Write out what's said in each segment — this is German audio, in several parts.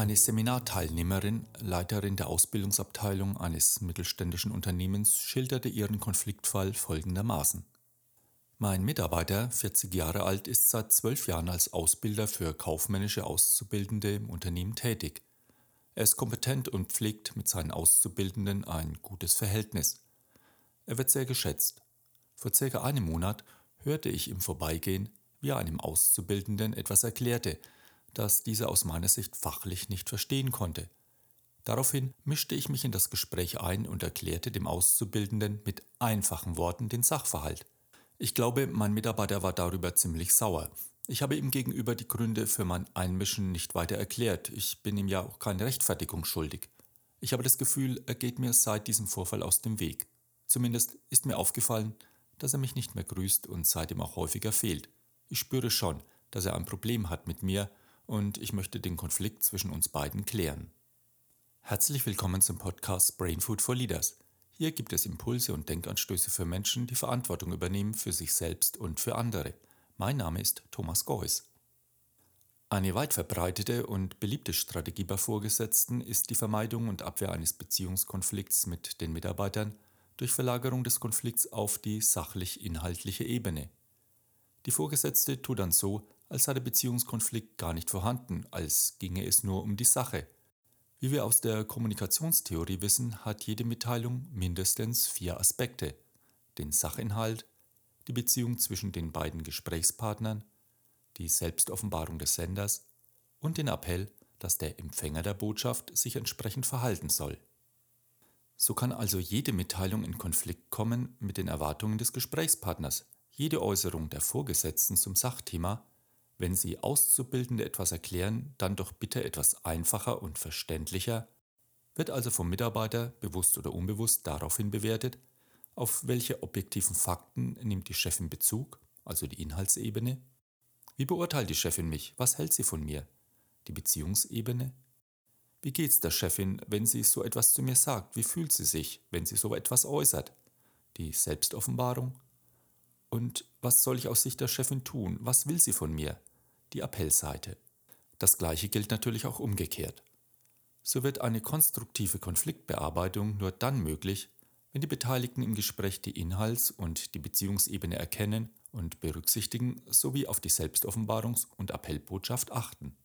Eine Seminarteilnehmerin, Leiterin der Ausbildungsabteilung eines mittelständischen Unternehmens, schilderte ihren Konfliktfall folgendermaßen. Mein Mitarbeiter, 40 Jahre alt, ist seit zwölf Jahren als Ausbilder für kaufmännische Auszubildende im Unternehmen tätig. Er ist kompetent und pflegt mit seinen Auszubildenden ein gutes Verhältnis. Er wird sehr geschätzt. Vor circa einem Monat hörte ich im Vorbeigehen, wie er einem Auszubildenden etwas erklärte, das dieser aus meiner Sicht fachlich nicht verstehen konnte. Daraufhin mischte ich mich in das Gespräch ein und erklärte dem Auszubildenden mit einfachen Worten den Sachverhalt. Ich glaube, mein Mitarbeiter war darüber ziemlich sauer. Ich habe ihm gegenüber die Gründe für mein Einmischen nicht weiter erklärt. Ich bin ihm ja auch keine Rechtfertigung schuldig. Ich habe das Gefühl, er geht mir seit diesem Vorfall aus dem Weg. Zumindest ist mir aufgefallen, dass er mich nicht mehr grüßt und seitdem auch häufiger fehlt. Ich spüre schon, dass er ein Problem hat mit mir und ich möchte den Konflikt zwischen uns beiden klären. Herzlich willkommen zum Podcast Brain Food for Leaders. Hier gibt es Impulse und Denkanstöße für Menschen, die Verantwortung übernehmen für sich selbst und für andere. Mein Name ist Thomas Geuss. Eine weit verbreitete und beliebte Strategie bei Vorgesetzten ist die Vermeidung und Abwehr eines Beziehungskonflikts mit den Mitarbeitern durch Verlagerung des Konflikts auf die sachlich-inhaltliche Ebene. Die Vorgesetzte tut dann so, als sei der Beziehungskonflikt gar nicht vorhanden, als ginge es nur um die Sache. Wie wir aus der Kommunikationstheorie wissen, hat jede Mitteilung mindestens vier Aspekte. Den Sachinhalt, die Beziehung zwischen den beiden Gesprächspartnern, die Selbstoffenbarung des Senders und den Appell, dass der Empfänger der Botschaft sich entsprechend verhalten soll. So kann also jede Mitteilung in Konflikt kommen mit den Erwartungen des Gesprächspartners. Jede Äußerung der Vorgesetzten zum Sachthema wenn Sie Auszubildende etwas erklären, dann doch bitte etwas einfacher und verständlicher, wird also vom Mitarbeiter bewusst oder unbewusst daraufhin bewertet, auf welche objektiven Fakten nimmt die Chefin Bezug, also die Inhaltsebene, wie beurteilt die Chefin mich, was hält sie von mir, die Beziehungsebene, wie geht's der Chefin, wenn sie so etwas zu mir sagt, wie fühlt sie sich, wenn sie so etwas äußert, die Selbstoffenbarung, und was soll ich aus Sicht der Chefin tun, was will sie von mir, die Appellseite. Das gleiche gilt natürlich auch umgekehrt. So wird eine konstruktive Konfliktbearbeitung nur dann möglich, wenn die Beteiligten im Gespräch die Inhalts- und die Beziehungsebene erkennen und berücksichtigen sowie auf die Selbstoffenbarungs- und Appellbotschaft achten.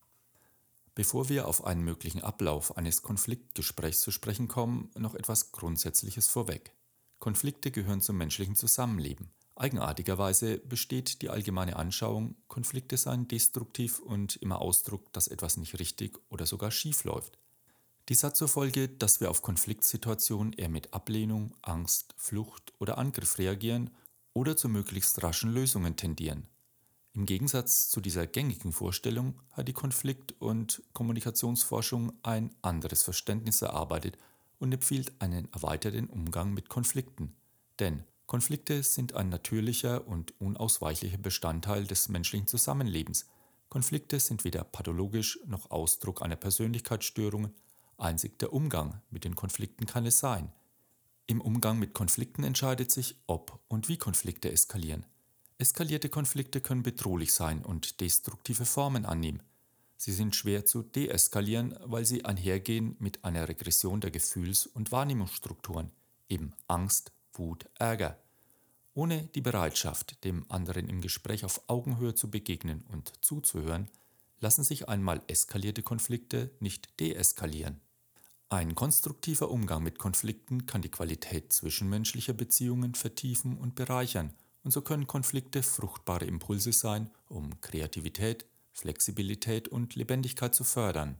Bevor wir auf einen möglichen Ablauf eines Konfliktgesprächs zu sprechen kommen, noch etwas Grundsätzliches vorweg. Konflikte gehören zum menschlichen Zusammenleben. Eigenartigerweise besteht die allgemeine Anschauung, Konflikte seien destruktiv und immer Ausdruck, dass etwas nicht richtig oder sogar schief läuft. Dies hat zur Folge, dass wir auf Konfliktsituationen eher mit Ablehnung, Angst, Flucht oder Angriff reagieren oder zu möglichst raschen Lösungen tendieren. Im Gegensatz zu dieser gängigen Vorstellung hat die Konflikt- und Kommunikationsforschung ein anderes Verständnis erarbeitet und empfiehlt einen erweiterten Umgang mit Konflikten. Denn Konflikte sind ein natürlicher und unausweichlicher Bestandteil des menschlichen Zusammenlebens. Konflikte sind weder pathologisch noch Ausdruck einer Persönlichkeitsstörung, einzig der Umgang mit den Konflikten kann es sein. Im Umgang mit Konflikten entscheidet sich, ob und wie Konflikte eskalieren. Eskalierte Konflikte können bedrohlich sein und destruktive Formen annehmen. Sie sind schwer zu deeskalieren, weil sie einhergehen mit einer Regression der Gefühls- und Wahrnehmungsstrukturen, eben Angst, Wut, Ärger. Ohne die Bereitschaft, dem anderen im Gespräch auf Augenhöhe zu begegnen und zuzuhören, lassen sich einmal eskalierte Konflikte nicht deeskalieren. Ein konstruktiver Umgang mit Konflikten kann die Qualität zwischenmenschlicher Beziehungen vertiefen und bereichern, und so können Konflikte fruchtbare Impulse sein, um Kreativität, Flexibilität und Lebendigkeit zu fördern.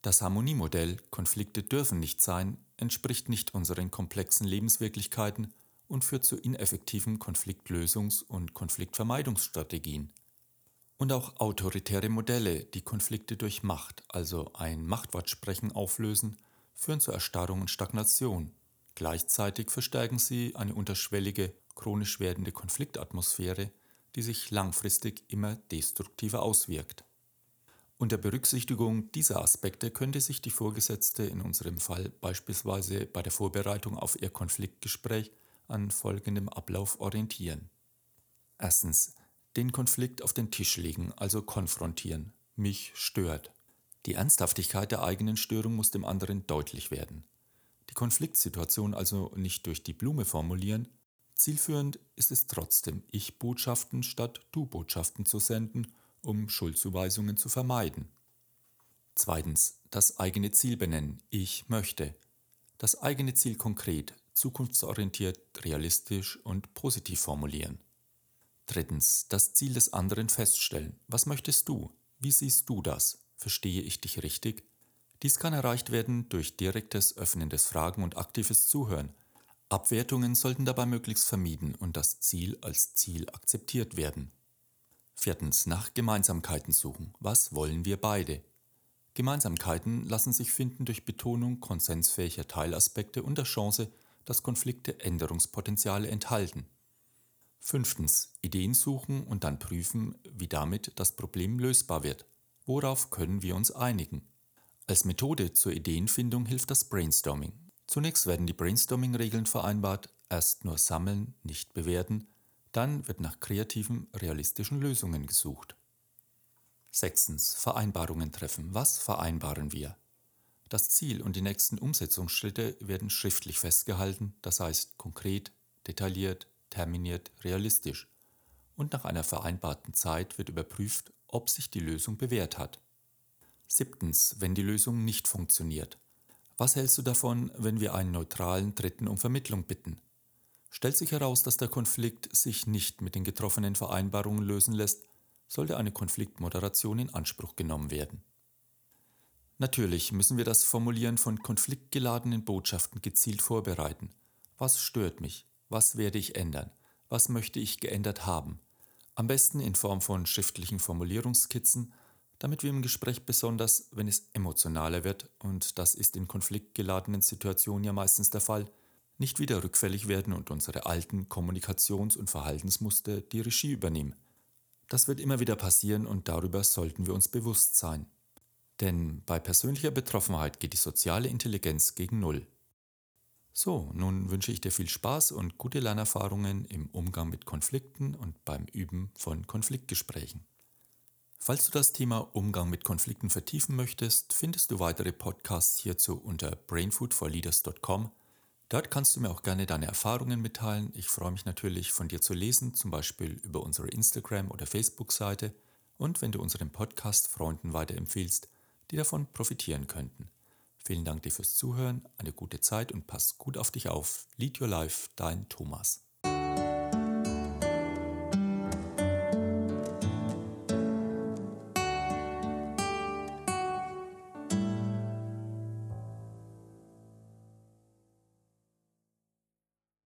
Das Harmoniemodell Konflikte dürfen nicht sein entspricht nicht unseren komplexen Lebenswirklichkeiten und führt zu ineffektiven Konfliktlösungs- und Konfliktvermeidungsstrategien. Und auch autoritäre Modelle, die Konflikte durch Macht, also ein Machtwortsprechen auflösen, führen zur Erstarrung und Stagnation. Gleichzeitig verstärken sie eine unterschwellige, chronisch werdende Konfliktatmosphäre, die sich langfristig immer destruktiver auswirkt. Unter Berücksichtigung dieser Aspekte könnte sich die Vorgesetzte in unserem Fall beispielsweise bei der Vorbereitung auf ihr Konfliktgespräch an folgendem Ablauf orientieren. Erstens. Den Konflikt auf den Tisch legen, also konfrontieren. Mich stört. Die Ernsthaftigkeit der eigenen Störung muss dem anderen deutlich werden. Die Konfliktsituation also nicht durch die Blume formulieren, zielführend ist es trotzdem, Ich-Botschaften statt Du-Botschaften zu senden, um Schuldzuweisungen zu vermeiden. Zweitens, das eigene Ziel benennen, ich möchte. Das eigene Ziel konkret, zukunftsorientiert, realistisch und positiv formulieren. Drittens, das Ziel des anderen feststellen. Was möchtest du? Wie siehst du das? Verstehe ich dich richtig? Dies kann erreicht werden durch direktes Öffnen des Fragen und aktives Zuhören. Abwertungen sollten dabei möglichst vermieden und das Ziel als Ziel akzeptiert werden. Viertens, nach Gemeinsamkeiten suchen. Was wollen wir beide? Gemeinsamkeiten lassen sich finden durch Betonung konsensfähiger Teilaspekte und der Chance, dass Konflikte Änderungspotenziale enthalten. Fünftens, Ideen suchen und dann prüfen, wie damit das Problem lösbar wird. Worauf können wir uns einigen? Als Methode zur Ideenfindung hilft das Brainstorming. Zunächst werden die Brainstorming-Regeln vereinbart, erst nur sammeln, nicht bewerten, dann wird nach kreativen, realistischen Lösungen gesucht. Sechstens. Vereinbarungen treffen. Was vereinbaren wir? Das Ziel und die nächsten Umsetzungsschritte werden schriftlich festgehalten, das heißt konkret, detailliert, terminiert, realistisch. Und nach einer vereinbarten Zeit wird überprüft, ob sich die Lösung bewährt hat. Siebtens, wenn die Lösung nicht funktioniert. Was hältst du davon, wenn wir einen neutralen Dritten um Vermittlung bitten? Stellt sich heraus, dass der Konflikt sich nicht mit den getroffenen Vereinbarungen lösen lässt, sollte eine Konfliktmoderation in Anspruch genommen werden. Natürlich müssen wir das Formulieren von konfliktgeladenen Botschaften gezielt vorbereiten. Was stört mich? Was werde ich ändern? Was möchte ich geändert haben? Am besten in Form von schriftlichen Formulierungskizzen, damit wir im Gespräch besonders, wenn es emotionaler wird, und das ist in konfliktgeladenen Situationen ja meistens der Fall, nicht wieder rückfällig werden und unsere alten Kommunikations- und Verhaltensmuster die Regie übernehmen. Das wird immer wieder passieren und darüber sollten wir uns bewusst sein. Denn bei persönlicher Betroffenheit geht die soziale Intelligenz gegen Null. So, nun wünsche ich dir viel Spaß und gute Lernerfahrungen im Umgang mit Konflikten und beim Üben von Konfliktgesprächen. Falls du das Thema Umgang mit Konflikten vertiefen möchtest, findest du weitere Podcasts hierzu unter brainfoodforleaders.com. Dort kannst du mir auch gerne deine Erfahrungen mitteilen. Ich freue mich natürlich von dir zu lesen, zum Beispiel über unsere Instagram- oder Facebook-Seite und wenn du unseren Podcast Freunden weiterempfiehlst, die davon profitieren könnten. Vielen Dank dir fürs Zuhören, eine gute Zeit und pass gut auf dich auf. Lead Your Life, dein Thomas.